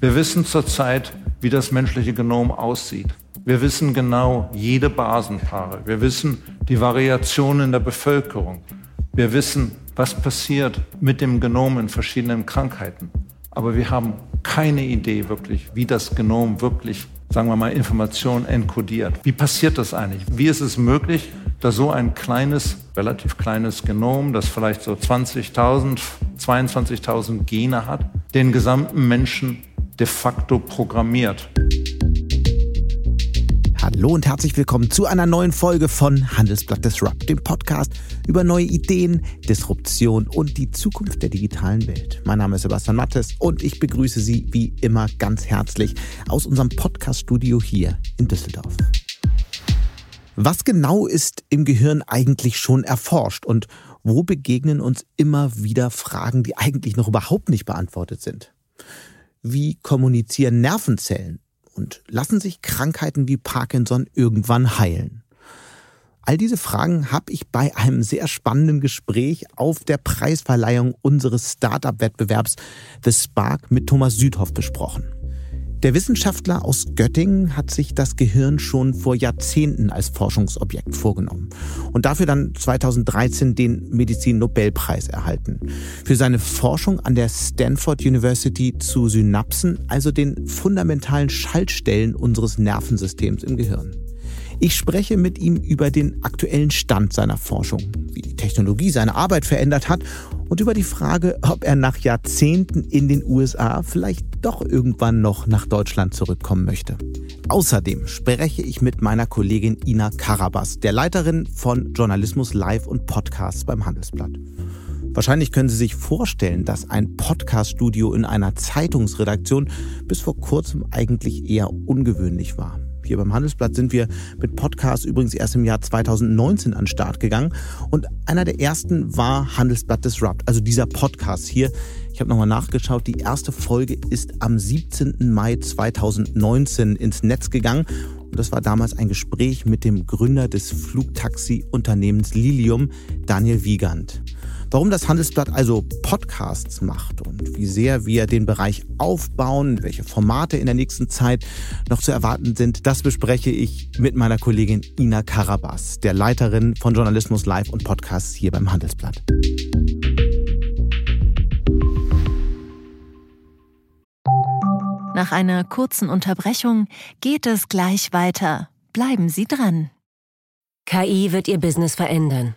Wir wissen zurzeit, wie das menschliche Genom aussieht. Wir wissen genau jede Basenpaare. Wir wissen die Variationen in der Bevölkerung. Wir wissen, was passiert mit dem Genom in verschiedenen Krankheiten. Aber wir haben keine Idee wirklich, wie das Genom wirklich, sagen wir mal, Informationen enkodiert. Wie passiert das eigentlich? Wie ist es möglich, dass so ein kleines, relativ kleines Genom, das vielleicht so 20.000, 22.000 Gene hat, den gesamten Menschen de facto programmiert? Hallo und herzlich willkommen zu einer neuen Folge von Handelsblatt Disrupt, dem Podcast über neue Ideen, Disruption und die Zukunft der digitalen Welt. Mein Name ist Sebastian Mattes und ich begrüße Sie wie immer ganz herzlich aus unserem Podcaststudio hier in Düsseldorf. Was genau ist im Gehirn eigentlich schon erforscht und wo begegnen uns immer wieder Fragen, die eigentlich noch überhaupt nicht beantwortet sind? Wie kommunizieren Nervenzellen und lassen sich Krankheiten wie Parkinson irgendwann heilen? All diese Fragen habe ich bei einem sehr spannenden Gespräch auf der Preisverleihung unseres Startup-Wettbewerbs The Spark mit Thomas Südhoff besprochen. Der Wissenschaftler aus Göttingen hat sich das Gehirn schon vor Jahrzehnten als Forschungsobjekt vorgenommen und dafür dann 2013 den Medizin-Nobelpreis erhalten. Für seine Forschung an der Stanford University zu Synapsen, also den fundamentalen Schaltstellen unseres Nervensystems im Gehirn. Ich spreche mit ihm über den aktuellen Stand seiner Forschung, wie die Technologie seine Arbeit verändert hat und über die Frage, ob er nach Jahrzehnten in den USA vielleicht doch irgendwann noch nach Deutschland zurückkommen möchte. Außerdem spreche ich mit meiner Kollegin Ina Karabas, der Leiterin von Journalismus Live und Podcasts beim Handelsblatt. Wahrscheinlich können Sie sich vorstellen, dass ein Podcaststudio in einer Zeitungsredaktion bis vor kurzem eigentlich eher ungewöhnlich war. Hier beim Handelsblatt sind wir mit Podcasts übrigens erst im Jahr 2019 an den Start gegangen. Und einer der ersten war Handelsblatt Disrupt, also dieser Podcast hier. Ich habe nochmal nachgeschaut, die erste Folge ist am 17. Mai 2019 ins Netz gegangen. Und das war damals ein Gespräch mit dem Gründer des Flugtaxi-Unternehmens Lilium, Daniel Wiegand. Warum das Handelsblatt also Podcasts macht und wie sehr wir den Bereich aufbauen, welche Formate in der nächsten Zeit noch zu erwarten sind, das bespreche ich mit meiner Kollegin Ina Karabas, der Leiterin von Journalismus Live und Podcasts hier beim Handelsblatt. Nach einer kurzen Unterbrechung geht es gleich weiter. Bleiben Sie dran. KI wird Ihr Business verändern.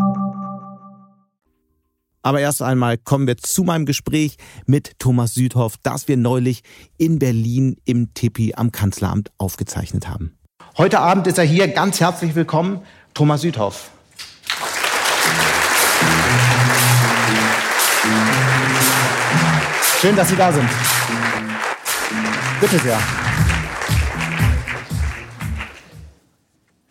Aber erst einmal kommen wir zu meinem Gespräch mit Thomas Südhoff, das wir neulich in Berlin im Tippi am Kanzleramt aufgezeichnet haben. Heute Abend ist er hier. Ganz herzlich willkommen, Thomas Südhoff. Schön, dass Sie da sind. Bitte sehr.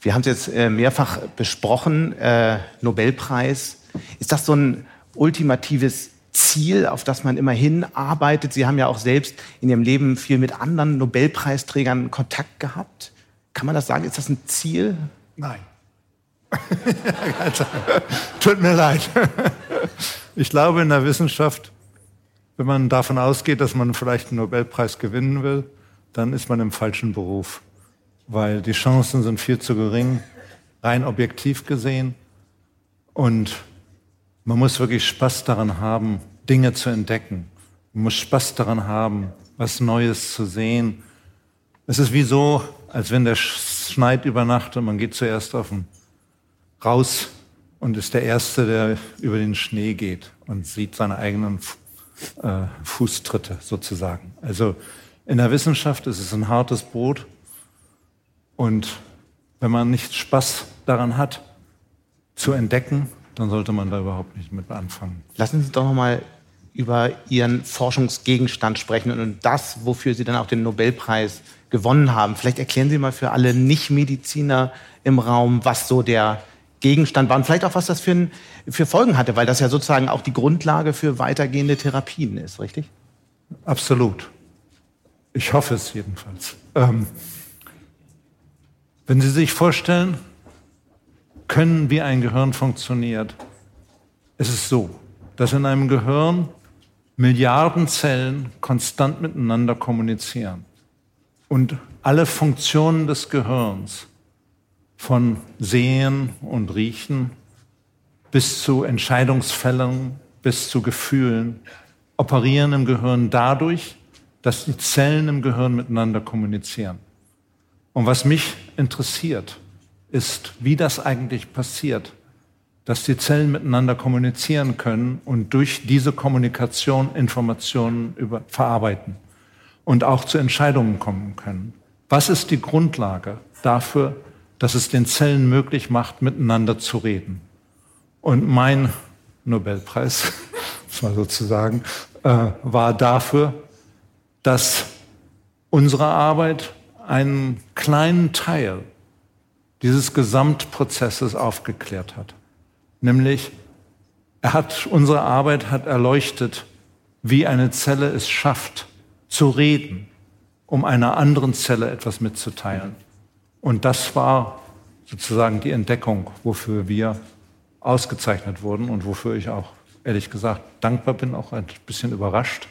Wir haben es jetzt äh, mehrfach besprochen, äh, Nobelpreis. Ist das so ein ultimatives Ziel, auf das man immer hinarbeitet. Sie haben ja auch selbst in Ihrem Leben viel mit anderen Nobelpreisträgern Kontakt gehabt. Kann man das sagen? Ist das ein Ziel? Nein. Tut mir leid. Ich glaube, in der Wissenschaft, wenn man davon ausgeht, dass man vielleicht einen Nobelpreis gewinnen will, dann ist man im falschen Beruf. Weil die Chancen sind viel zu gering, rein objektiv gesehen. Und man muss wirklich Spaß daran haben, Dinge zu entdecken. Man muss Spaß daran haben, was Neues zu sehen. Es ist wie so, als wenn der schneit über Nacht und man geht zuerst auf den raus und ist der Erste, der über den Schnee geht und sieht seine eigenen äh, Fußtritte sozusagen. Also in der Wissenschaft ist es ein hartes Brot und wenn man nicht Spaß daran hat, zu entdecken, dann sollte man da überhaupt nicht mit anfangen. Lassen Sie doch noch mal über Ihren Forschungsgegenstand sprechen und das, wofür Sie dann auch den Nobelpreis gewonnen haben. Vielleicht erklären Sie mal für alle Nicht-Mediziner im Raum, was so der Gegenstand war und vielleicht auch, was das für, ein, für Folgen hatte, weil das ja sozusagen auch die Grundlage für weitergehende Therapien ist, richtig? Absolut. Ich hoffe es jedenfalls. Ähm, wenn Sie sich vorstellen können, wie ein Gehirn funktioniert, es ist so, dass in einem Gehirn Milliarden Zellen konstant miteinander kommunizieren und alle Funktionen des Gehirns von Sehen und Riechen bis zu Entscheidungsfällen, bis zu Gefühlen operieren im Gehirn dadurch, dass die Zellen im Gehirn miteinander kommunizieren. Und was mich interessiert, ist, wie das eigentlich passiert, dass die Zellen miteinander kommunizieren können und durch diese Kommunikation Informationen über, verarbeiten und auch zu Entscheidungen kommen können. Was ist die Grundlage dafür, dass es den Zellen möglich macht, miteinander zu reden? Und mein Nobelpreis, mal sozusagen, äh, war dafür, dass unsere Arbeit einen kleinen Teil dieses Gesamtprozesses aufgeklärt hat. Nämlich, er hat, unsere Arbeit hat erleuchtet, wie eine Zelle es schafft, zu reden, um einer anderen Zelle etwas mitzuteilen. Und das war sozusagen die Entdeckung, wofür wir ausgezeichnet wurden und wofür ich auch ehrlich gesagt dankbar bin, auch ein bisschen überrascht.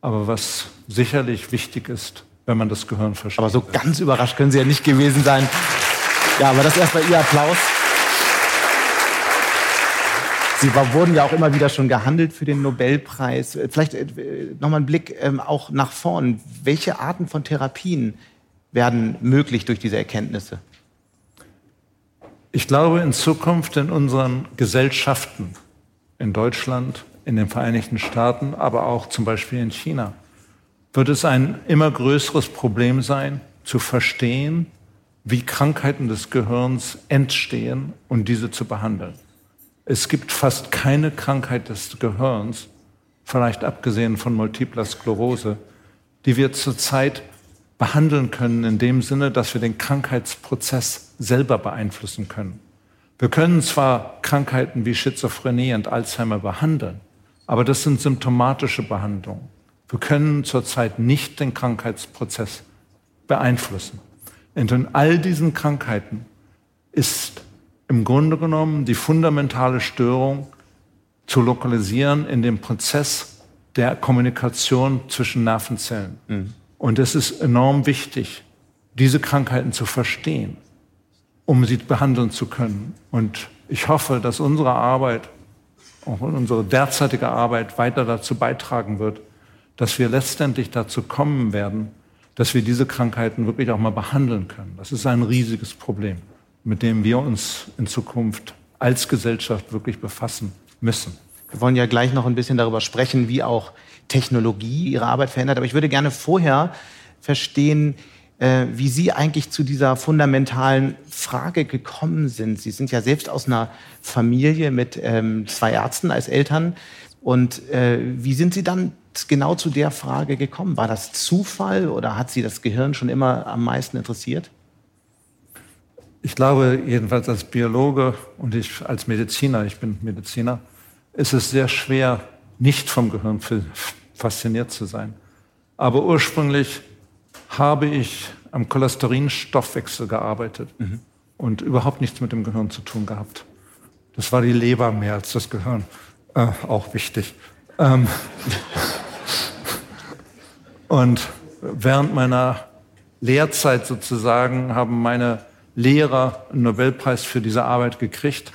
Aber was sicherlich wichtig ist, wenn man das Gehirn versteht. Aber so ganz überrascht können Sie ja nicht gewesen sein. Ja, aber das erstmal Ihr Applaus. Sie wurden ja auch immer wieder schon gehandelt für den Nobelpreis. Vielleicht äh, nochmal ein Blick ähm, auch nach vorn. Welche Arten von Therapien werden möglich durch diese Erkenntnisse? Ich glaube, in Zukunft in unseren Gesellschaften, in Deutschland, in den Vereinigten Staaten, aber auch zum Beispiel in China, wird es ein immer größeres Problem sein, zu verstehen, wie Krankheiten des Gehirns entstehen und diese zu behandeln. Es gibt fast keine Krankheit des Gehirns, vielleicht abgesehen von multipler Sklerose, die wir zurzeit behandeln können in dem Sinne, dass wir den Krankheitsprozess selber beeinflussen können. Wir können zwar Krankheiten wie Schizophrenie und Alzheimer behandeln, aber das sind symptomatische Behandlungen. Wir können zurzeit nicht den Krankheitsprozess beeinflussen. In all diesen Krankheiten ist im Grunde genommen die fundamentale Störung zu lokalisieren in dem Prozess der Kommunikation zwischen Nervenzellen. Mhm. Und es ist enorm wichtig, diese Krankheiten zu verstehen, um sie behandeln zu können. Und ich hoffe, dass unsere Arbeit, auch unsere derzeitige Arbeit weiter dazu beitragen wird, dass wir letztendlich dazu kommen werden, dass wir diese Krankheiten wirklich auch mal behandeln können. Das ist ein riesiges Problem mit dem wir uns in Zukunft als Gesellschaft wirklich befassen müssen. Wir wollen ja gleich noch ein bisschen darüber sprechen, wie auch Technologie Ihre Arbeit verändert. Aber ich würde gerne vorher verstehen, äh, wie Sie eigentlich zu dieser fundamentalen Frage gekommen sind. Sie sind ja selbst aus einer Familie mit ähm, zwei Ärzten als Eltern. Und äh, wie sind Sie dann genau zu der Frage gekommen? War das Zufall oder hat Sie das Gehirn schon immer am meisten interessiert? Ich glaube, jedenfalls als Biologe und ich als Mediziner, ich bin Mediziner, ist es sehr schwer, nicht vom Gehirn fasziniert zu sein. Aber ursprünglich habe ich am Cholesterinstoffwechsel gearbeitet mhm. und überhaupt nichts mit dem Gehirn zu tun gehabt. Das war die Leber mehr als das Gehirn. Äh, auch wichtig. Ähm und während meiner Lehrzeit sozusagen haben meine Lehrer einen Nobelpreis für diese Arbeit gekriegt,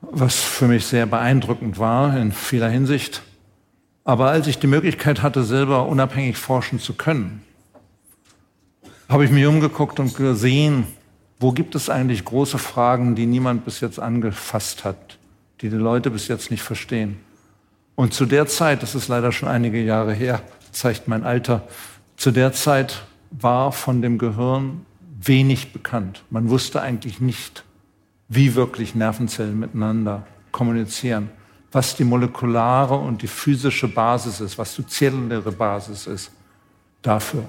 was für mich sehr beeindruckend war in vieler Hinsicht. Aber als ich die Möglichkeit hatte, selber unabhängig forschen zu können, habe ich mich umgeguckt und gesehen, wo gibt es eigentlich große Fragen, die niemand bis jetzt angefasst hat, die die Leute bis jetzt nicht verstehen. Und zu der Zeit, das ist leider schon einige Jahre her, zeigt mein Alter, zu der Zeit war von dem Gehirn wenig bekannt. Man wusste eigentlich nicht, wie wirklich Nervenzellen miteinander kommunizieren. was die molekulare und die physische Basis ist, was die zelluläre Basis ist dafür.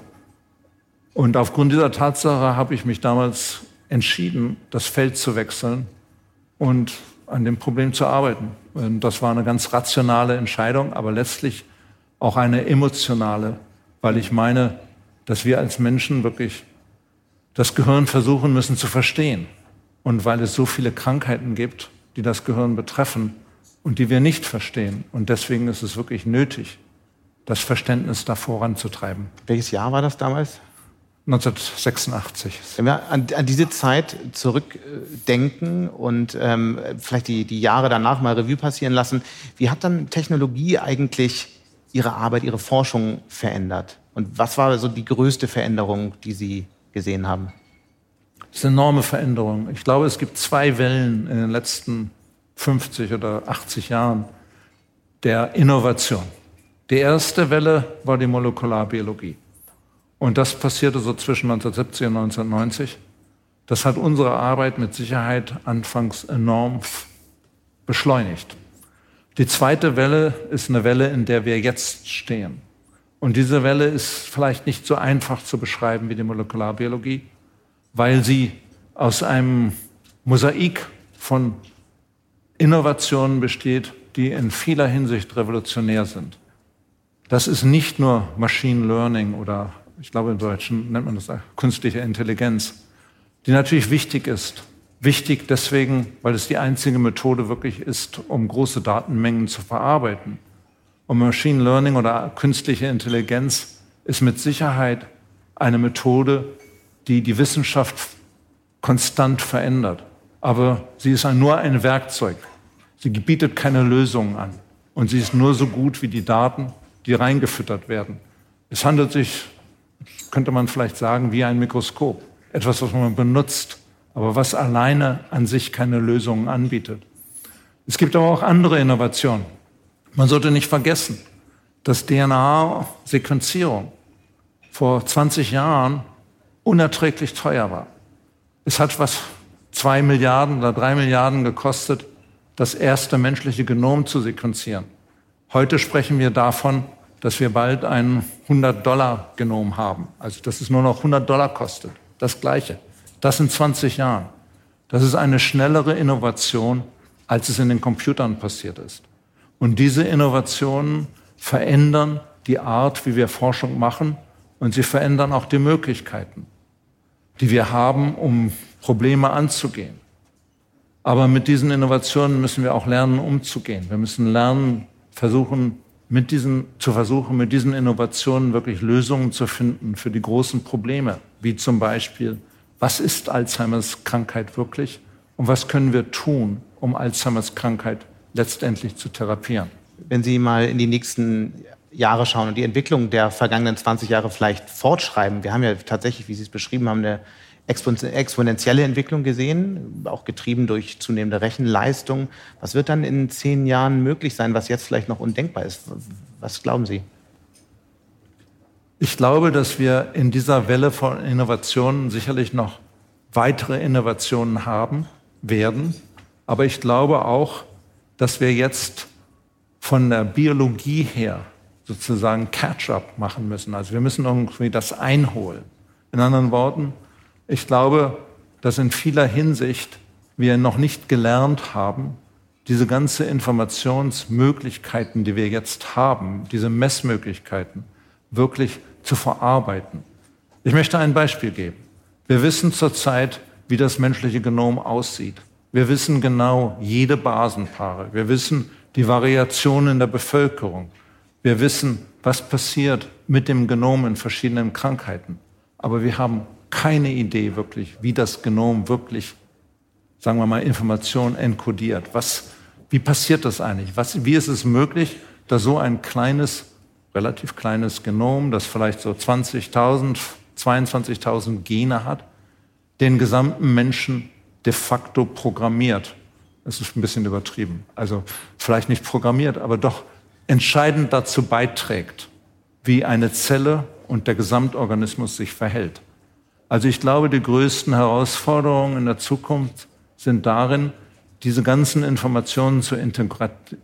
Und aufgrund dieser Tatsache habe ich mich damals entschieden, das Feld zu wechseln und an dem Problem zu arbeiten. Und das war eine ganz rationale Entscheidung, aber letztlich auch eine emotionale, weil ich meine, dass wir als Menschen wirklich das Gehirn versuchen müssen zu verstehen. Und weil es so viele Krankheiten gibt, die das Gehirn betreffen und die wir nicht verstehen. Und deswegen ist es wirklich nötig, das Verständnis da voranzutreiben. Welches Jahr war das damals? 1986. Wenn wir an, an diese Zeit zurückdenken und ähm, vielleicht die, die Jahre danach mal Revue passieren lassen, wie hat dann Technologie eigentlich Ihre Arbeit, Ihre Forschung verändert? Und was war so die größte Veränderung, die Sie gesehen haben? Das ist eine enorme Veränderung. Ich glaube, es gibt zwei Wellen in den letzten 50 oder 80 Jahren der Innovation. Die erste Welle war die Molekularbiologie. Und das passierte so zwischen 1970 und 1990. Das hat unsere Arbeit mit Sicherheit anfangs enorm beschleunigt. Die zweite Welle ist eine Welle, in der wir jetzt stehen. Und diese Welle ist vielleicht nicht so einfach zu beschreiben wie die Molekularbiologie, weil sie aus einem Mosaik von Innovationen besteht, die in vieler Hinsicht revolutionär sind. Das ist nicht nur Machine Learning oder ich glaube im Deutschen nennt man das künstliche Intelligenz, die natürlich wichtig ist. Wichtig deswegen, weil es die einzige Methode wirklich ist, um große Datenmengen zu verarbeiten. Und Machine Learning oder künstliche Intelligenz ist mit Sicherheit eine Methode, die die Wissenschaft konstant verändert. Aber sie ist nur ein Werkzeug. Sie bietet keine Lösungen an. Und sie ist nur so gut wie die Daten, die reingefüttert werden. Es handelt sich könnte man vielleicht sagen, wie ein Mikroskop. Etwas, was man benutzt, aber was alleine an sich keine Lösungen anbietet. Es gibt aber auch andere Innovationen. Man sollte nicht vergessen, dass DNA-Sequenzierung vor 20 Jahren unerträglich teuer war. Es hat was zwei Milliarden oder drei Milliarden gekostet, das erste menschliche Genom zu sequenzieren. Heute sprechen wir davon, dass wir bald ein 100-Dollar-Genom haben. Also dass es nur noch 100 Dollar kostet. Das Gleiche. Das in 20 Jahren. Das ist eine schnellere Innovation, als es in den Computern passiert ist. Und diese Innovationen verändern die Art, wie wir Forschung machen und sie verändern auch die Möglichkeiten, die wir haben, um Probleme anzugehen. Aber mit diesen Innovationen müssen wir auch lernen, umzugehen. Wir müssen lernen, versuchen, mit diesen, zu versuchen, mit diesen Innovationen wirklich Lösungen zu finden für die großen Probleme, wie zum Beispiel, was ist Alzheimers Krankheit wirklich und was können wir tun, um Alzheimers Krankheit letztendlich zu therapieren. Wenn Sie mal in die nächsten Jahre schauen und die Entwicklung der vergangenen 20 Jahre vielleicht fortschreiben, wir haben ja tatsächlich, wie Sie es beschrieben haben, eine exponentielle Entwicklung gesehen, auch getrieben durch zunehmende Rechenleistung. Was wird dann in zehn Jahren möglich sein, was jetzt vielleicht noch undenkbar ist? Was glauben Sie? Ich glaube, dass wir in dieser Welle von Innovationen sicherlich noch weitere Innovationen haben werden. Aber ich glaube auch, dass wir jetzt von der Biologie her sozusagen Catch-up machen müssen. Also wir müssen irgendwie das einholen. In anderen Worten, ich glaube, dass in vieler Hinsicht wir noch nicht gelernt haben, diese ganze Informationsmöglichkeiten, die wir jetzt haben, diese Messmöglichkeiten, wirklich zu verarbeiten. Ich möchte ein Beispiel geben. Wir wissen zurzeit, wie das menschliche Genom aussieht. Wir wissen genau jede Basenpaare. Wir wissen die Variationen in der Bevölkerung. Wir wissen, was passiert mit dem Genom in verschiedenen Krankheiten. Aber wir haben keine Idee wirklich, wie das Genom wirklich, sagen wir mal, Informationen enkodiert. Was, wie passiert das eigentlich? Was, wie ist es möglich, dass so ein kleines, relativ kleines Genom, das vielleicht so 20.000, 22.000 Gene hat, den gesamten Menschen de facto programmiert? Das ist ein bisschen übertrieben. Also vielleicht nicht programmiert, aber doch entscheidend dazu beiträgt, wie eine Zelle und der Gesamtorganismus sich verhält. Also ich glaube, die größten Herausforderungen in der Zukunft sind darin, diese ganzen Informationen zu,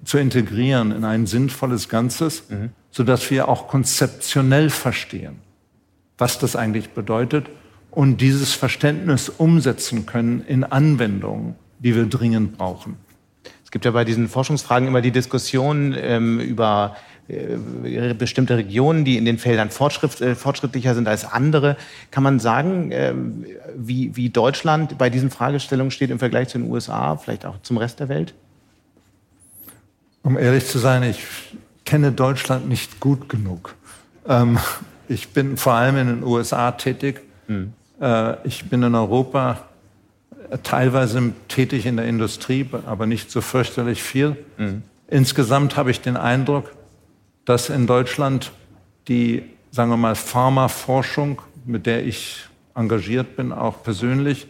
zu integrieren in ein sinnvolles Ganzes, mhm. sodass wir auch konzeptionell verstehen, was das eigentlich bedeutet und dieses Verständnis umsetzen können in Anwendungen, die wir dringend brauchen. Es gibt ja bei diesen Forschungsfragen immer die Diskussion ähm, über bestimmte Regionen, die in den Feldern fortschritt, äh, fortschrittlicher sind als andere. Kann man sagen, äh, wie, wie Deutschland bei diesen Fragestellungen steht im Vergleich zu den USA, vielleicht auch zum Rest der Welt? Um ehrlich zu sein, ich kenne Deutschland nicht gut genug. Ähm, ich bin vor allem in den USA tätig. Mhm. Äh, ich bin in Europa teilweise tätig in der Industrie, aber nicht so fürchterlich viel. Mhm. Insgesamt habe ich den Eindruck, dass in Deutschland die, sagen wir mal, Pharmaforschung, mit der ich engagiert bin, auch persönlich,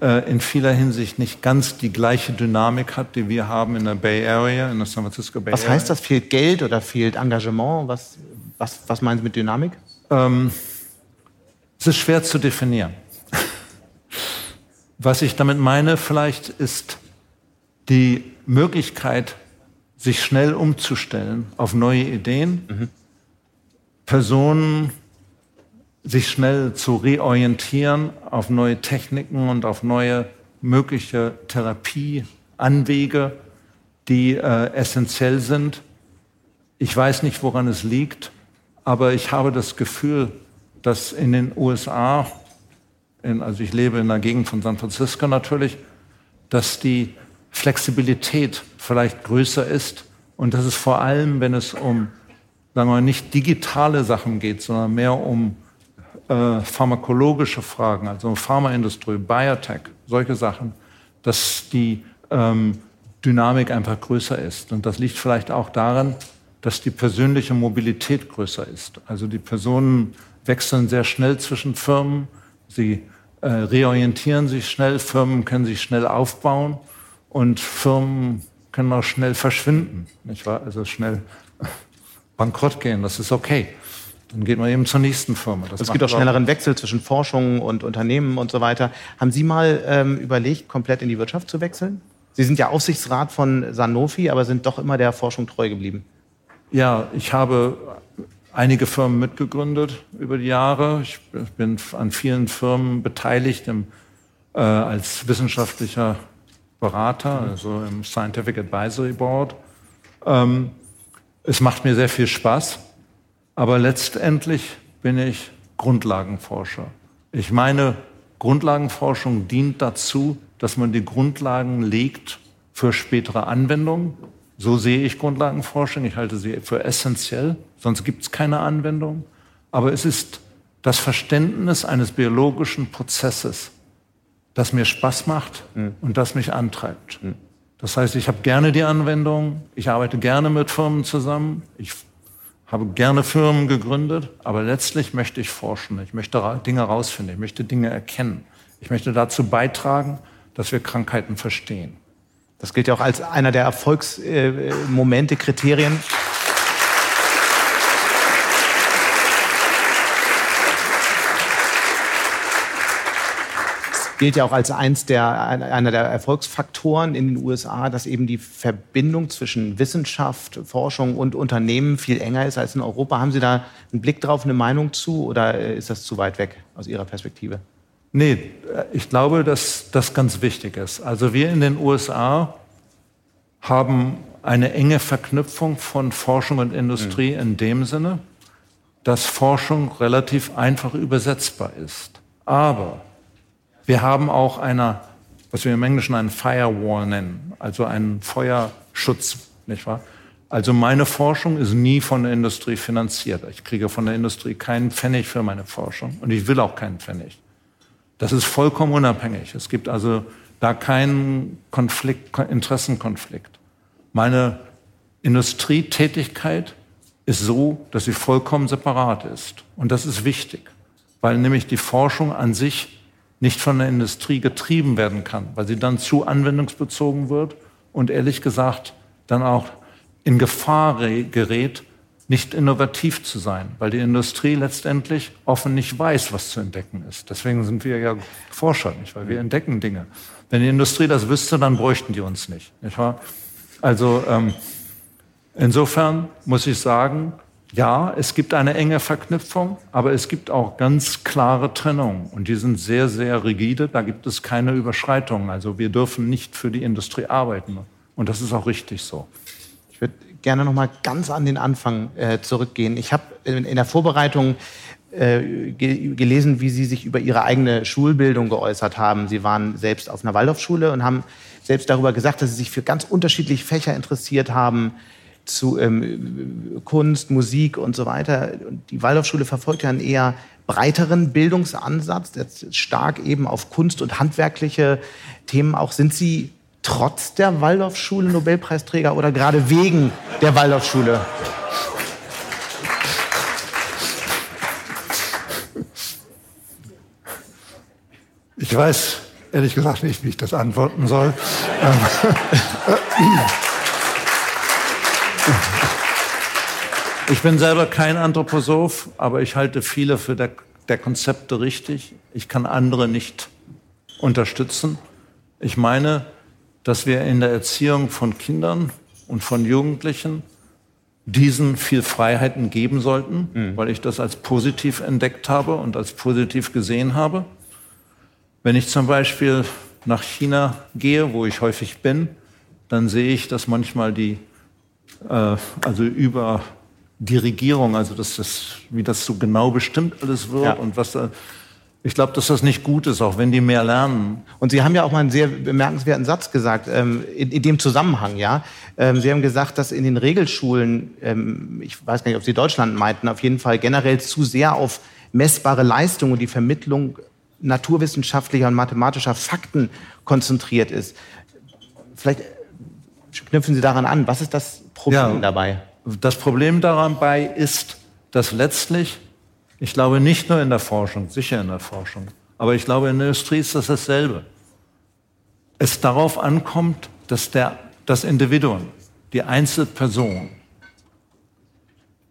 äh, in vieler Hinsicht nicht ganz die gleiche Dynamik hat, die wir haben in der Bay Area, in der San Francisco Bay Area. Was heißt das? Fehlt Geld oder fehlt Engagement? Was, was, was meinen Sie mit Dynamik? Ähm, es ist schwer zu definieren. Was ich damit meine vielleicht ist die Möglichkeit, sich schnell umzustellen auf neue Ideen, mhm. Personen sich schnell zu reorientieren auf neue Techniken und auf neue mögliche Therapieanwege, die äh, essentiell sind. Ich weiß nicht, woran es liegt, aber ich habe das Gefühl, dass in den USA, in, also ich lebe in der Gegend von San Francisco natürlich, dass die Flexibilität vielleicht größer ist und dass es vor allem, wenn es um, sagen wir mal, nicht digitale Sachen geht, sondern mehr um äh, pharmakologische Fragen, also um Pharmaindustrie, Biotech, solche Sachen, dass die ähm, Dynamik einfach größer ist. Und das liegt vielleicht auch daran, dass die persönliche Mobilität größer ist. Also die Personen wechseln sehr schnell zwischen Firmen, sie äh, reorientieren sich schnell, Firmen können sich schnell aufbauen und Firmen können auch schnell verschwinden, nicht wahr? Also schnell bankrott gehen, das ist okay. Dann geht man eben zur nächsten Firma. Das es gibt auch schnelleren Wechsel zwischen Forschung und Unternehmen und so weiter. Haben Sie mal ähm, überlegt, komplett in die Wirtschaft zu wechseln? Sie sind ja Aufsichtsrat von Sanofi, aber sind doch immer der Forschung treu geblieben. Ja, ich habe einige Firmen mitgegründet über die Jahre. Ich bin an vielen Firmen beteiligt im, äh, als wissenschaftlicher Berater, also im Scientific Advisory Board. Ähm, es macht mir sehr viel Spaß, aber letztendlich bin ich Grundlagenforscher. Ich meine, Grundlagenforschung dient dazu, dass man die Grundlagen legt für spätere Anwendungen. So sehe ich Grundlagenforschung. Ich halte sie für essentiell, sonst gibt es keine Anwendung. Aber es ist das Verständnis eines biologischen Prozesses, das mir Spaß macht mhm. und das mich antreibt. Mhm. Das heißt, ich habe gerne die Anwendung, ich arbeite gerne mit Firmen zusammen, ich habe gerne Firmen gegründet, aber letztlich möchte ich forschen, ich möchte Dinge herausfinden, ich möchte Dinge erkennen. Ich möchte dazu beitragen, dass wir Krankheiten verstehen. Das gilt ja auch als einer der Erfolgsmomente, Kriterien gilt ja auch als eins der, einer der Erfolgsfaktoren in den USA, dass eben die Verbindung zwischen Wissenschaft, Forschung und Unternehmen viel enger ist als in Europa. Haben Sie da einen Blick drauf, eine Meinung zu oder äh, ist das zu weit weg aus Ihrer Perspektive? Nee, ich glaube, dass das ganz wichtig ist. Also wir in den USA haben eine enge Verknüpfung von Forschung und Industrie mhm. in dem Sinne, dass Forschung relativ einfach übersetzbar ist. Aber wir haben auch eine, was wir im Englischen einen Firewall nennen, also einen Feuerschutz, nicht wahr? Also meine Forschung ist nie von der Industrie finanziert. Ich kriege von der Industrie keinen Pfennig für meine Forschung und ich will auch keinen Pfennig. Das ist vollkommen unabhängig. Es gibt also da keinen Konflikt, Interessenkonflikt. Meine Industrietätigkeit ist so, dass sie vollkommen separat ist. Und das ist wichtig, weil nämlich die Forschung an sich nicht von der Industrie getrieben werden kann, weil sie dann zu anwendungsbezogen wird und ehrlich gesagt dann auch in Gefahr gerät, nicht innovativ zu sein, weil die Industrie letztendlich offen nicht weiß, was zu entdecken ist. Deswegen sind wir ja Forscher, nicht? weil wir entdecken Dinge. Wenn die Industrie das wüsste, dann bräuchten die uns nicht. nicht wahr? Also ähm, insofern muss ich sagen, ja, es gibt eine enge Verknüpfung, aber es gibt auch ganz klare Trennungen und die sind sehr, sehr rigide. Da gibt es keine Überschreitungen. Also wir dürfen nicht für die Industrie arbeiten und das ist auch richtig so. Ich würde gerne noch mal ganz an den Anfang äh, zurückgehen. Ich habe in, der Vorbereitung äh, ge gelesen, wie Sie sich über Ihre eigene Schulbildung geäußert haben. Sie waren selbst auf einer Waldorfschule und haben selbst darüber gesagt, dass Sie sich für ganz unterschiedliche Fächer interessiert haben, zu ähm, Kunst, Musik und so weiter. Die Waldorfschule verfolgt ja einen eher breiteren Bildungsansatz, der stark eben auf Kunst und handwerkliche Themen auch. Sind Sie trotz der Waldorfschule Nobelpreisträger oder gerade wegen der Waldorfschule? Ich weiß ehrlich gesagt nicht, wie ich das antworten soll. Ich bin selber kein Anthroposoph, aber ich halte viele für der, der Konzepte richtig. Ich kann andere nicht unterstützen. Ich meine, dass wir in der Erziehung von Kindern und von Jugendlichen diesen viel Freiheiten geben sollten, mhm. weil ich das als positiv entdeckt habe und als positiv gesehen habe. Wenn ich zum Beispiel nach China gehe, wo ich häufig bin, dann sehe ich, dass manchmal die, also über die Regierung, also dass das, wie das so genau bestimmt alles wird ja. und was da, ich glaube, dass das nicht gut ist, auch wenn die mehr lernen. Und Sie haben ja auch mal einen sehr bemerkenswerten Satz gesagt, ähm, in, in, dem Zusammenhang, ja. Ähm, Sie haben gesagt, dass in den Regelschulen, ähm, ich weiß gar nicht, ob Sie Deutschland meinten, auf jeden Fall generell zu sehr auf messbare Leistung und die Vermittlung naturwissenschaftlicher und mathematischer Fakten konzentriert ist. Vielleicht knüpfen Sie daran an. Was ist das Problem ja, dabei? Das Problem dabei ist, dass letztlich ich glaube nicht nur in der Forschung, sicher in der Forschung, aber ich glaube in der Industrie ist das dasselbe. Es darauf ankommt, dass der, das Individuum, die Einzelperson,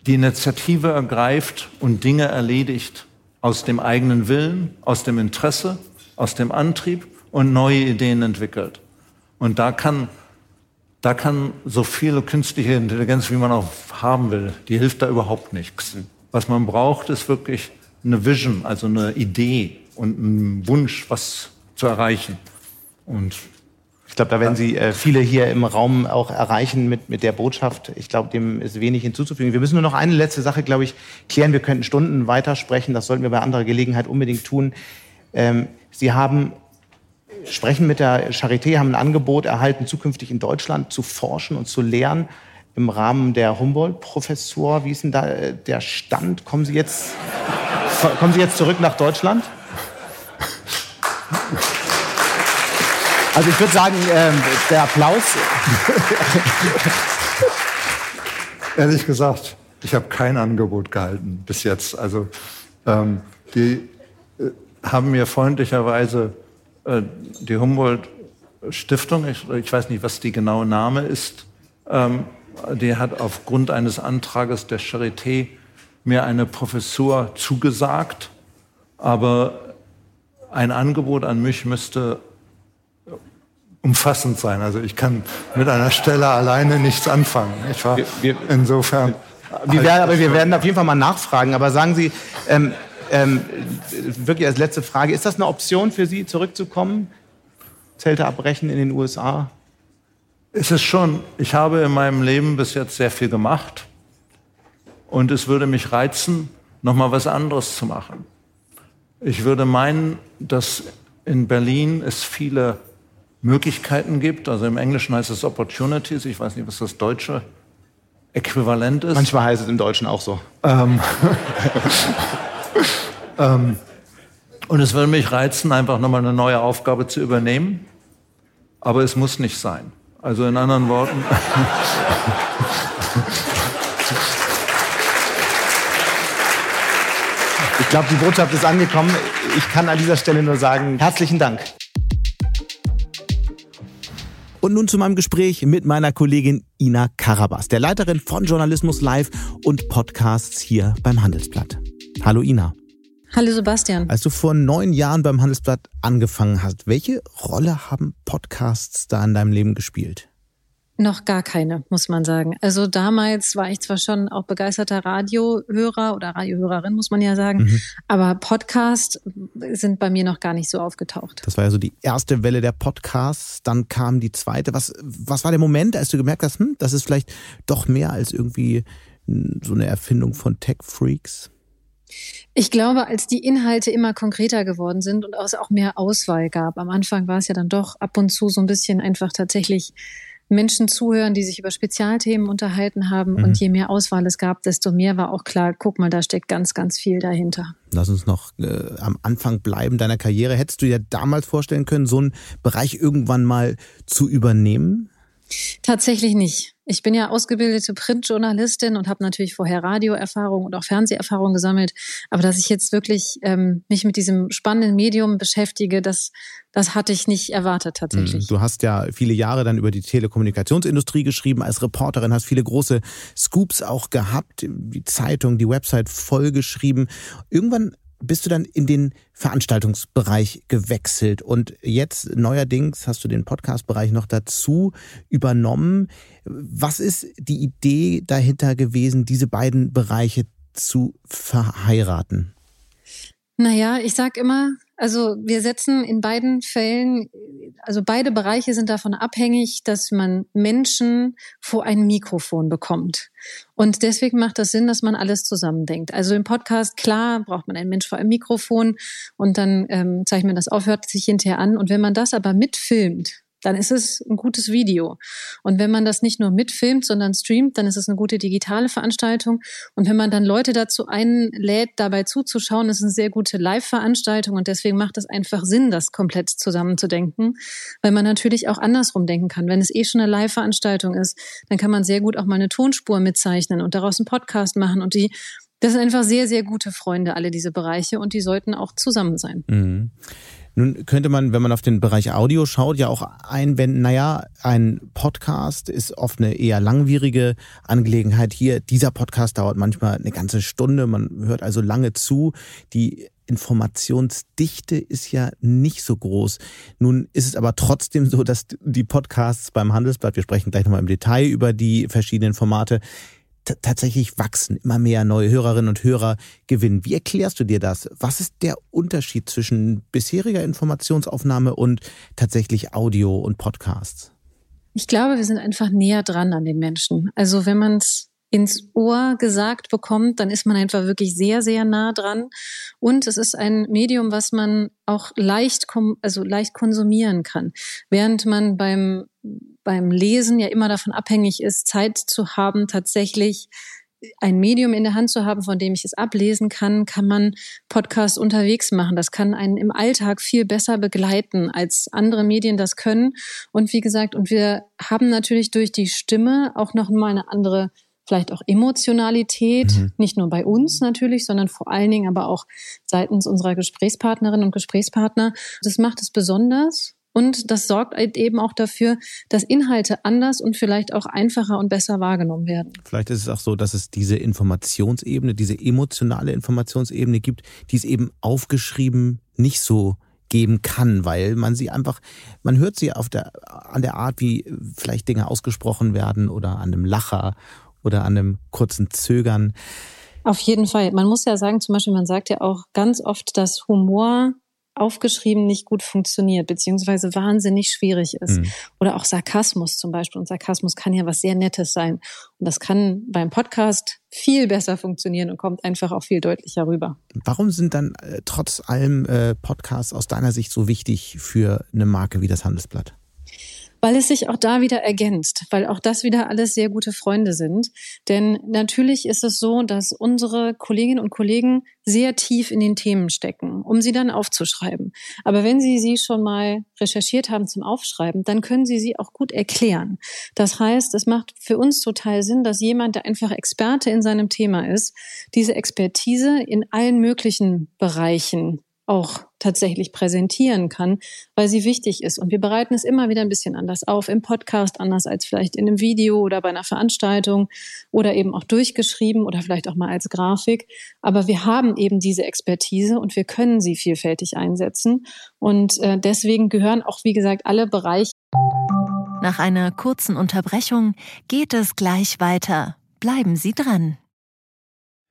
die Initiative ergreift und Dinge erledigt aus dem eigenen Willen, aus dem Interesse, aus dem Antrieb und neue Ideen entwickelt. Und da kann, da kann so viel künstliche Intelligenz, wie man auch haben will, die hilft da überhaupt nichts. Was man braucht, ist wirklich eine Vision, also eine Idee und ein Wunsch, was zu erreichen. Und ich glaube, da werden Sie äh, viele hier im Raum auch erreichen mit, mit der Botschaft. Ich glaube, dem ist wenig hinzuzufügen. Wir müssen nur noch eine letzte Sache, glaube ich, klären. Wir könnten Stunden weitersprechen. Das sollten wir bei anderer Gelegenheit unbedingt tun. Ähm, Sie haben sprechen mit der Charité, haben ein Angebot erhalten, zukünftig in Deutschland zu forschen und zu lehren im Rahmen der Humboldt-Professur. Wie ist denn da äh, der Stand? Kommen Sie jetzt, kommen Sie jetzt zurück nach Deutschland? Also ich würde sagen, ähm, der Applaus. Ehrlich gesagt, ich habe kein Angebot gehalten bis jetzt. Also ähm, die äh, haben mir freundlicherweise äh, die Humboldt Stiftung, ich, ich, weiß nicht, was die genaue Name ist, ähm, die hat aufgrund eines Antrages der Charité mir eine Professur zugesagt, aber ein Angebot an mich müsste umfassend sein. Also ich kann mit einer Stelle alleine nichts anfangen. Ich war wir, insofern. Wir werden, aber wir werden auf jeden Fall mal nachfragen. Aber sagen Sie, ähm, ähm, wirklich als letzte Frage, ist das eine Option für Sie, zurückzukommen? Zelte abbrechen in den USA? Es ist schon, ich habe in meinem Leben bis jetzt sehr viel gemacht und es würde mich reizen, nochmal was anderes zu machen. Ich würde meinen, dass in Berlin es viele Möglichkeiten gibt. Also im Englischen heißt es Opportunities. Ich weiß nicht, was das deutsche Äquivalent ist. Manchmal heißt es im Deutschen auch so. Ähm, ähm, und es würde mich reizen, einfach nochmal eine neue Aufgabe zu übernehmen. Aber es muss nicht sein. Also in anderen Worten. Ich glaube, die Botschaft ist angekommen. Ich kann an dieser Stelle nur sagen, herzlichen Dank. Und nun zu meinem Gespräch mit meiner Kollegin Ina Karabas, der Leiterin von Journalismus Live und Podcasts hier beim Handelsblatt. Hallo Ina. Hallo Sebastian. Als du vor neun Jahren beim Handelsblatt angefangen hast, welche Rolle haben Podcasts da in deinem Leben gespielt? Noch gar keine, muss man sagen. Also damals war ich zwar schon auch begeisterter Radiohörer oder Radiohörerin, muss man ja sagen, mhm. aber Podcasts sind bei mir noch gar nicht so aufgetaucht. Das war ja so die erste Welle der Podcasts, dann kam die zweite. Was, was war der Moment, als du gemerkt hast, hm, das ist vielleicht doch mehr als irgendwie so eine Erfindung von Tech-Freaks? Ich glaube, als die Inhalte immer konkreter geworden sind und es auch mehr Auswahl gab. Am Anfang war es ja dann doch ab und zu so ein bisschen einfach tatsächlich Menschen zuhören, die sich über Spezialthemen unterhalten haben. Mhm. Und je mehr Auswahl es gab, desto mehr war auch klar, guck mal, da steckt ganz, ganz viel dahinter. Lass uns noch äh, am Anfang bleiben deiner Karriere. Hättest du dir damals vorstellen können, so einen Bereich irgendwann mal zu übernehmen? Tatsächlich nicht. Ich bin ja ausgebildete Printjournalistin und habe natürlich vorher Radioerfahrung und auch Fernseherfahrung gesammelt. Aber dass ich jetzt wirklich ähm, mich mit diesem spannenden Medium beschäftige, das, das hatte ich nicht erwartet tatsächlich. Mhm. Du hast ja viele Jahre dann über die Telekommunikationsindustrie geschrieben als Reporterin, hast viele große Scoops auch gehabt, die Zeitung, die Website vollgeschrieben. Irgendwann bist du dann in den Veranstaltungsbereich gewechselt und jetzt neuerdings hast du den Podcast-Bereich noch dazu übernommen. Was ist die Idee dahinter gewesen, diese beiden Bereiche zu verheiraten? Naja, ich sag immer, also wir setzen in beiden Fällen, also beide Bereiche sind davon abhängig, dass man Menschen vor ein Mikrofon bekommt. Und deswegen macht das Sinn, dass man alles zusammendenkt. Also im Podcast, klar, braucht man einen Mensch vor einem Mikrofon und dann ähm, zeichnet man das auf, hört sich hinterher an. Und wenn man das aber mitfilmt, dann ist es ein gutes Video. Und wenn man das nicht nur mitfilmt, sondern streamt, dann ist es eine gute digitale Veranstaltung. Und wenn man dann Leute dazu einlädt, dabei zuzuschauen, ist es eine sehr gute Live-Veranstaltung. Und deswegen macht es einfach Sinn, das komplett zusammenzudenken, weil man natürlich auch andersrum denken kann. Wenn es eh schon eine Live-Veranstaltung ist, dann kann man sehr gut auch mal eine Tonspur mitzeichnen und daraus einen Podcast machen. Und die, das sind einfach sehr, sehr gute Freunde, alle diese Bereiche. Und die sollten auch zusammen sein. Mhm. Nun könnte man, wenn man auf den Bereich Audio schaut, ja auch einwenden, naja, ein Podcast ist oft eine eher langwierige Angelegenheit. Hier, dieser Podcast dauert manchmal eine ganze Stunde, man hört also lange zu. Die Informationsdichte ist ja nicht so groß. Nun ist es aber trotzdem so, dass die Podcasts beim Handelsblatt, wir sprechen gleich nochmal im Detail über die verschiedenen Formate, tatsächlich wachsen, immer mehr neue Hörerinnen und Hörer gewinnen. Wie erklärst du dir das? Was ist der Unterschied zwischen bisheriger Informationsaufnahme und tatsächlich Audio und Podcasts? Ich glaube, wir sind einfach näher dran an den Menschen. Also wenn man es ins Ohr gesagt bekommt, dann ist man einfach wirklich sehr, sehr nah dran. Und es ist ein Medium, was man auch leicht, also leicht konsumieren kann. Während man beim, beim Lesen ja immer davon abhängig ist, Zeit zu haben, tatsächlich ein Medium in der Hand zu haben, von dem ich es ablesen kann, kann man Podcast unterwegs machen. Das kann einen im Alltag viel besser begleiten, als andere Medien das können. Und wie gesagt, und wir haben natürlich durch die Stimme auch noch mal eine andere vielleicht auch Emotionalität, mhm. nicht nur bei uns natürlich, sondern vor allen Dingen aber auch seitens unserer Gesprächspartnerinnen und Gesprächspartner. Das macht es besonders und das sorgt halt eben auch dafür, dass Inhalte anders und vielleicht auch einfacher und besser wahrgenommen werden. Vielleicht ist es auch so, dass es diese Informationsebene, diese emotionale Informationsebene gibt, die es eben aufgeschrieben nicht so geben kann, weil man sie einfach, man hört sie auf der, an der Art, wie vielleicht Dinge ausgesprochen werden oder an einem Lacher oder an einem kurzen Zögern. Auf jeden Fall. Man muss ja sagen, zum Beispiel, man sagt ja auch ganz oft, dass Humor aufgeschrieben nicht gut funktioniert, beziehungsweise wahnsinnig schwierig ist. Mhm. Oder auch Sarkasmus zum Beispiel. Und Sarkasmus kann ja was sehr Nettes sein. Und das kann beim Podcast viel besser funktionieren und kommt einfach auch viel deutlicher rüber. Warum sind dann äh, trotz allem äh, Podcasts aus deiner Sicht so wichtig für eine Marke wie das Handelsblatt? Weil es sich auch da wieder ergänzt, weil auch das wieder alles sehr gute Freunde sind. Denn natürlich ist es so, dass unsere Kolleginnen und Kollegen sehr tief in den Themen stecken, um sie dann aufzuschreiben. Aber wenn sie sie schon mal recherchiert haben zum Aufschreiben, dann können sie sie auch gut erklären. Das heißt, es macht für uns total Sinn, dass jemand, der einfach Experte in seinem Thema ist, diese Expertise in allen möglichen Bereichen auch tatsächlich präsentieren kann, weil sie wichtig ist. Und wir bereiten es immer wieder ein bisschen anders auf, im Podcast anders als vielleicht in einem Video oder bei einer Veranstaltung oder eben auch durchgeschrieben oder vielleicht auch mal als Grafik. Aber wir haben eben diese Expertise und wir können sie vielfältig einsetzen. Und äh, deswegen gehören auch, wie gesagt, alle Bereiche. Nach einer kurzen Unterbrechung geht es gleich weiter. Bleiben Sie dran.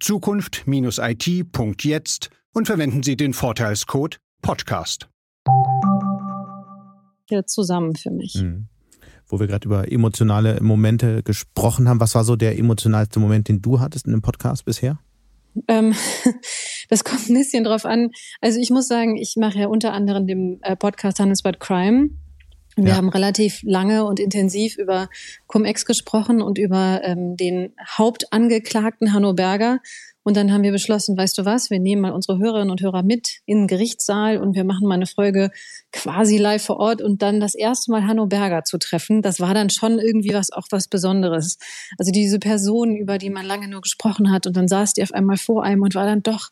zukunft-it.jetzt und verwenden Sie den Vorteilscode Podcast. Hier zusammen für mich. Mhm. Wo wir gerade über emotionale Momente gesprochen haben, was war so der emotionalste Moment, den du hattest in dem Podcast bisher? Ähm, das kommt ein bisschen drauf an. Also ich muss sagen, ich mache ja unter anderem den äh, Podcast Handelsbad Crime. Wir ja. haben relativ lange und intensiv über Cum-Ex gesprochen und über ähm, den Hauptangeklagten Hanno Berger. Und dann haben wir beschlossen, weißt du was, wir nehmen mal unsere Hörerinnen und Hörer mit in den Gerichtssaal und wir machen mal eine Folge quasi live vor Ort und dann das erste Mal Hanno Berger zu treffen. Das war dann schon irgendwie was, auch was Besonderes. Also diese Person, über die man lange nur gesprochen hat und dann saß die auf einmal vor einem und war dann doch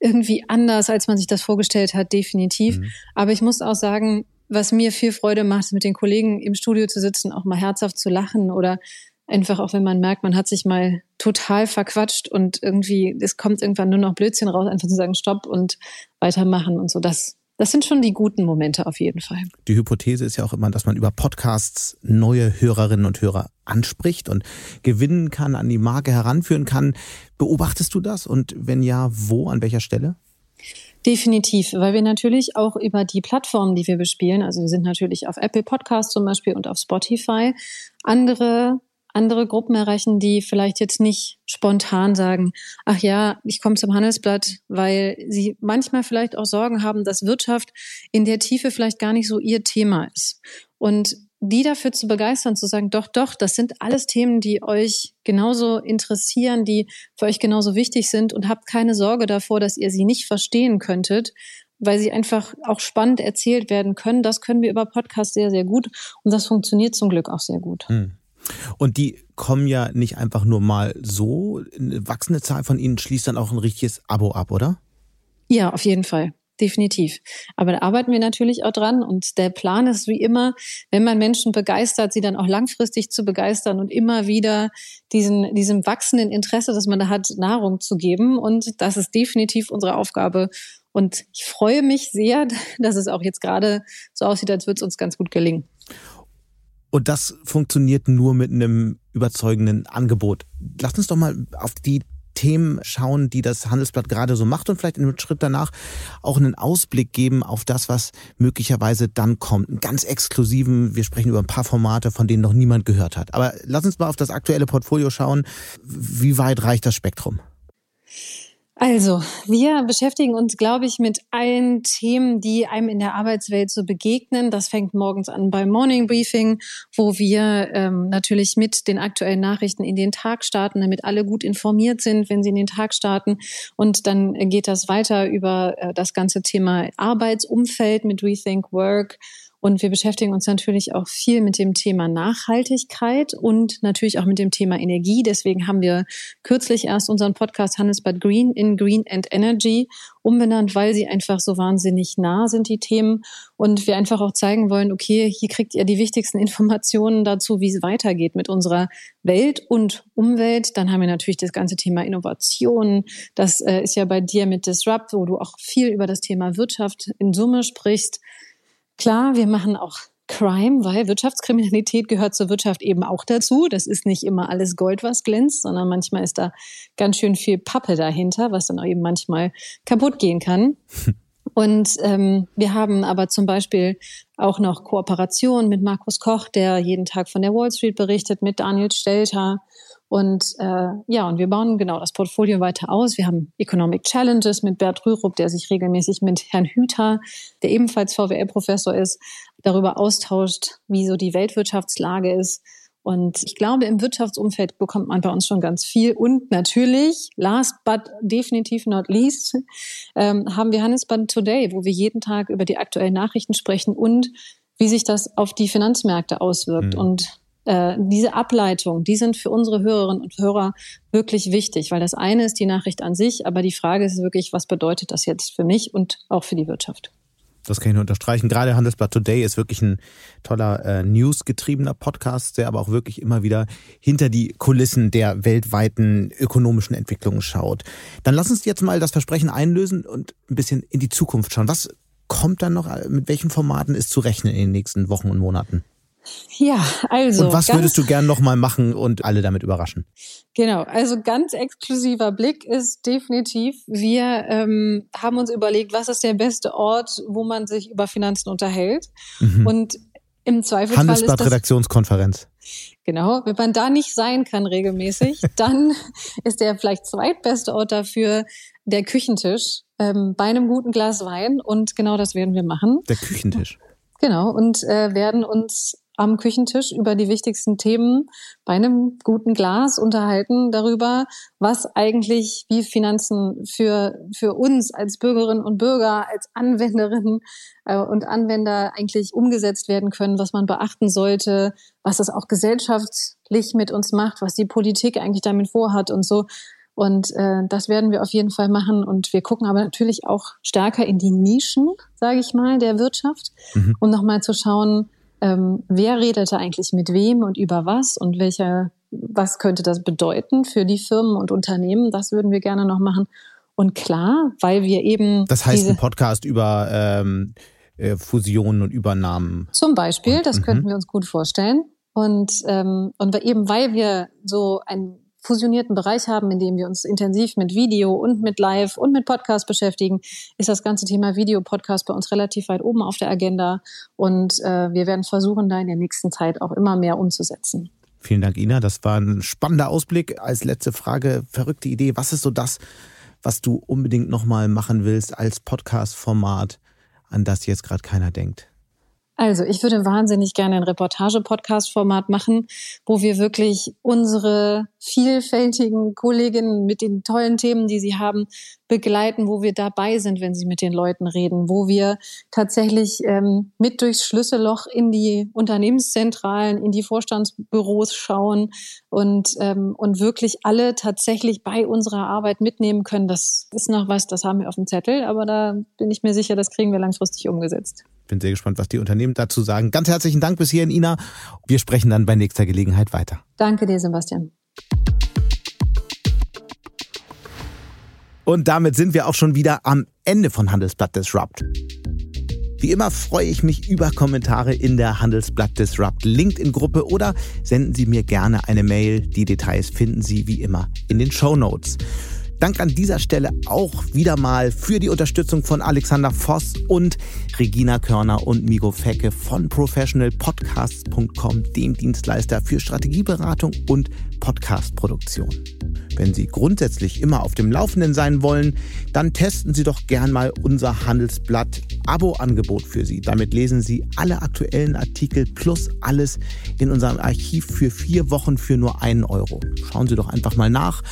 irgendwie anders, als man sich das vorgestellt hat, definitiv. Mhm. Aber ich muss auch sagen, was mir viel Freude macht, mit den Kollegen im Studio zu sitzen, auch mal herzhaft zu lachen oder einfach auch wenn man merkt, man hat sich mal total verquatscht und irgendwie, es kommt irgendwann nur noch Blödsinn raus, einfach zu sagen Stopp und weitermachen und so. Das, das sind schon die guten Momente auf jeden Fall. Die Hypothese ist ja auch immer, dass man über Podcasts neue Hörerinnen und Hörer anspricht und gewinnen kann, an die Marke heranführen kann. Beobachtest du das? Und wenn ja, wo, an welcher Stelle? Definitiv, weil wir natürlich auch über die Plattformen, die wir bespielen, also wir sind natürlich auf Apple Podcast zum Beispiel und auf Spotify, andere andere Gruppen erreichen, die vielleicht jetzt nicht spontan sagen, ach ja, ich komme zum Handelsblatt, weil sie manchmal vielleicht auch Sorgen haben, dass Wirtschaft in der Tiefe vielleicht gar nicht so ihr Thema ist. Und die dafür zu begeistern, zu sagen, doch, doch, das sind alles Themen, die euch genauso interessieren, die für euch genauso wichtig sind und habt keine Sorge davor, dass ihr sie nicht verstehen könntet, weil sie einfach auch spannend erzählt werden können. Das können wir über Podcast sehr, sehr gut und das funktioniert zum Glück auch sehr gut. Hm. Und die kommen ja nicht einfach nur mal so. Eine wachsende Zahl von ihnen schließt dann auch ein richtiges Abo ab, oder? Ja, auf jeden Fall definitiv. Aber da arbeiten wir natürlich auch dran und der Plan ist wie immer, wenn man Menschen begeistert, sie dann auch langfristig zu begeistern und immer wieder diesen, diesem wachsenden Interesse, das man da hat, Nahrung zu geben. Und das ist definitiv unsere Aufgabe. Und ich freue mich sehr, dass es auch jetzt gerade so aussieht, als würde es uns ganz gut gelingen. Und das funktioniert nur mit einem überzeugenden Angebot. Lass uns doch mal auf die Themen schauen, die das Handelsblatt gerade so macht und vielleicht in einem Schritt danach auch einen Ausblick geben auf das, was möglicherweise dann kommt. Einen ganz exklusiven, wir sprechen über ein paar Formate, von denen noch niemand gehört hat. Aber lass uns mal auf das aktuelle Portfolio schauen. Wie weit reicht das Spektrum? Also, wir beschäftigen uns, glaube ich, mit allen Themen, die einem in der Arbeitswelt so begegnen. Das fängt morgens an beim Morning Briefing, wo wir ähm, natürlich mit den aktuellen Nachrichten in den Tag starten, damit alle gut informiert sind, wenn sie in den Tag starten. Und dann geht das weiter über äh, das ganze Thema Arbeitsumfeld mit Rethink Work und wir beschäftigen uns natürlich auch viel mit dem Thema Nachhaltigkeit und natürlich auch mit dem Thema Energie. Deswegen haben wir kürzlich erst unseren Podcast Handelsbad Green in Green and Energy umbenannt, weil sie einfach so wahnsinnig nah sind, die Themen. Und wir einfach auch zeigen wollen, okay, hier kriegt ihr die wichtigsten Informationen dazu, wie es weitergeht mit unserer Welt und Umwelt. Dann haben wir natürlich das ganze Thema Innovation. Das äh, ist ja bei dir mit Disrupt, wo du auch viel über das Thema Wirtschaft in Summe sprichst. Klar, wir machen auch Crime, weil Wirtschaftskriminalität gehört zur Wirtschaft eben auch dazu. Das ist nicht immer alles Gold, was glänzt, sondern manchmal ist da ganz schön viel Pappe dahinter, was dann auch eben manchmal kaputt gehen kann. Und ähm, wir haben aber zum Beispiel auch noch Kooperation mit Markus Koch, der jeden Tag von der Wall Street berichtet, mit Daniel Stelter Und äh, ja, und wir bauen genau das Portfolio weiter aus. Wir haben Economic Challenges mit Bert Rürup, der sich regelmäßig mit Herrn Hüther, der ebenfalls VWL-Professor ist, darüber austauscht, wie so die Weltwirtschaftslage ist. Und ich glaube, im Wirtschaftsumfeld bekommt man bei uns schon ganz viel. Und natürlich, last but definitiv not least, ähm, haben wir Handelsband Today, wo wir jeden Tag über die aktuellen Nachrichten sprechen und wie sich das auf die Finanzmärkte auswirkt. Mhm. Und äh, diese Ableitung, die sind für unsere Hörerinnen und Hörer wirklich wichtig, weil das eine ist die Nachricht an sich, aber die Frage ist wirklich, was bedeutet das jetzt für mich und auch für die Wirtschaft? Das kann ich nur unterstreichen. Gerade Handelsblatt Today ist wirklich ein toller äh, News-getriebener Podcast, der aber auch wirklich immer wieder hinter die Kulissen der weltweiten ökonomischen Entwicklungen schaut. Dann lass uns jetzt mal das Versprechen einlösen und ein bisschen in die Zukunft schauen. Was kommt dann noch, mit welchen Formaten ist zu rechnen in den nächsten Wochen und Monaten? Ja, also. Und was würdest du gern nochmal machen und alle damit überraschen? Genau, also ganz exklusiver Blick ist definitiv, wir ähm, haben uns überlegt, was ist der beste Ort, wo man sich über Finanzen unterhält. Mhm. Und im Zweifelsfall Handelsblatt ist das, Redaktionskonferenz. Genau, wenn man da nicht sein kann regelmäßig, dann ist der vielleicht zweitbeste Ort dafür der Küchentisch ähm, bei einem guten Glas Wein und genau das werden wir machen. Der Küchentisch. Genau, und äh, werden uns am Küchentisch über die wichtigsten Themen bei einem guten Glas unterhalten darüber, was eigentlich wie Finanzen für, für uns als Bürgerinnen und Bürger, als Anwenderinnen äh, und Anwender eigentlich umgesetzt werden können, was man beachten sollte, was das auch gesellschaftlich mit uns macht, was die Politik eigentlich damit vorhat und so. Und äh, das werden wir auf jeden Fall machen. Und wir gucken aber natürlich auch stärker in die Nischen, sage ich mal, der Wirtschaft, mhm. um nochmal zu schauen, ähm, wer redete eigentlich mit wem und über was und welcher, was könnte das bedeuten für die Firmen und Unternehmen? Das würden wir gerne noch machen. Und klar, weil wir eben. Das heißt, ein Podcast über ähm, äh, Fusionen und Übernahmen. Zum Beispiel, und, das könnten mhm. wir uns gut vorstellen. Und, ähm, und eben weil wir so ein fusionierten Bereich haben, in dem wir uns intensiv mit Video und mit Live und mit Podcast beschäftigen, ist das ganze Thema Video-Podcast bei uns relativ weit oben auf der Agenda. Und äh, wir werden versuchen, da in der nächsten Zeit auch immer mehr umzusetzen. Vielen Dank, Ina. Das war ein spannender Ausblick. Als letzte Frage, verrückte Idee. Was ist so das, was du unbedingt nochmal machen willst als Podcast-Format, an das jetzt gerade keiner denkt? Also, ich würde wahnsinnig gerne ein Reportage-Podcast-Format machen, wo wir wirklich unsere vielfältigen Kolleginnen mit den tollen Themen, die sie haben, begleiten, wo wir dabei sind, wenn sie mit den Leuten reden, wo wir tatsächlich ähm, mit durchs Schlüsselloch in die Unternehmenszentralen, in die Vorstandsbüros schauen und, ähm, und wirklich alle tatsächlich bei unserer Arbeit mitnehmen können. Das ist noch was, das haben wir auf dem Zettel, aber da bin ich mir sicher, das kriegen wir langfristig umgesetzt. Bin sehr gespannt, was die Unternehmen dazu sagen. Ganz herzlichen Dank bis hierhin, Ina. Wir sprechen dann bei nächster Gelegenheit weiter. Danke dir, Sebastian. Und damit sind wir auch schon wieder am Ende von Handelsblatt Disrupt. Wie immer freue ich mich über Kommentare in der Handelsblatt Disrupt LinkedIn-Gruppe oder senden Sie mir gerne eine Mail. Die Details finden Sie wie immer in den Show Notes. Dank an dieser Stelle auch wieder mal für die Unterstützung von Alexander Voss und Regina Körner und Migo Fecke von professionalpodcasts.com, dem Dienstleister für Strategieberatung und Podcastproduktion. Wenn Sie grundsätzlich immer auf dem Laufenden sein wollen, dann testen Sie doch gern mal unser Handelsblatt Abo-Angebot für Sie. Damit lesen Sie alle aktuellen Artikel plus alles in unserem Archiv für vier Wochen für nur einen Euro. Schauen Sie doch einfach mal nach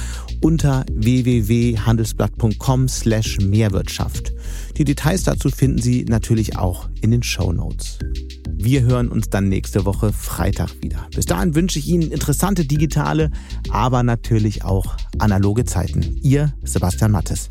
unter www.handelsblatt.com slash Mehrwirtschaft. Die Details dazu finden Sie natürlich auch in den Show Notes. Wir hören uns dann nächste Woche Freitag wieder. Bis dahin wünsche ich Ihnen interessante digitale, aber natürlich auch analoge Zeiten. Ihr Sebastian Mattes.